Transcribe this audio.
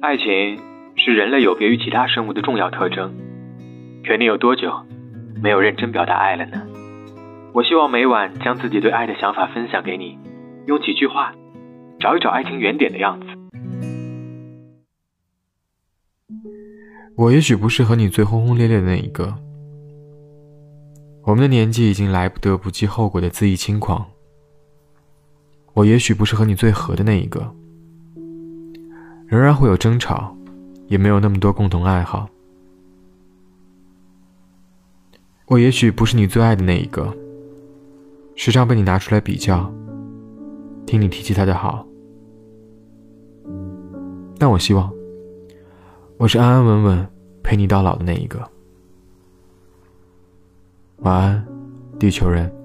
爱情是人类有别于其他生物的重要特征。可你有多久没有认真表达爱了呢？我希望每晚将自己对爱的想法分享给你，用几句话找一找爱情原点的样子。我也许不是和你最轰轰烈烈的那一个。我们的年纪已经来不得不计后果的恣意轻狂。我也许不是和你最合的那一个，仍然会有争吵，也没有那么多共同爱好。我也许不是你最爱的那一个，时常被你拿出来比较，听你提起他的好。但我希望，我是安安稳稳陪你到老的那一个。晚安，地球人。